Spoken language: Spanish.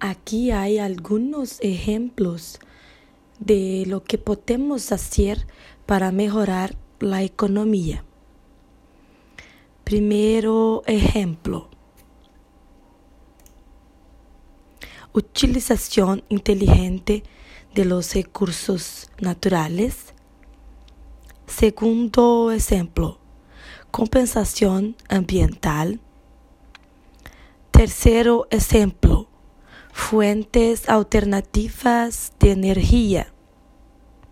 Aquí hay algunos ejemplos de lo que podemos hacer para mejorar la economía. Primero ejemplo. Utilización inteligente de los recursos naturales. Segundo ejemplo. Compensación ambiental. Tercero ejemplo. Fuentes alternativas de energía.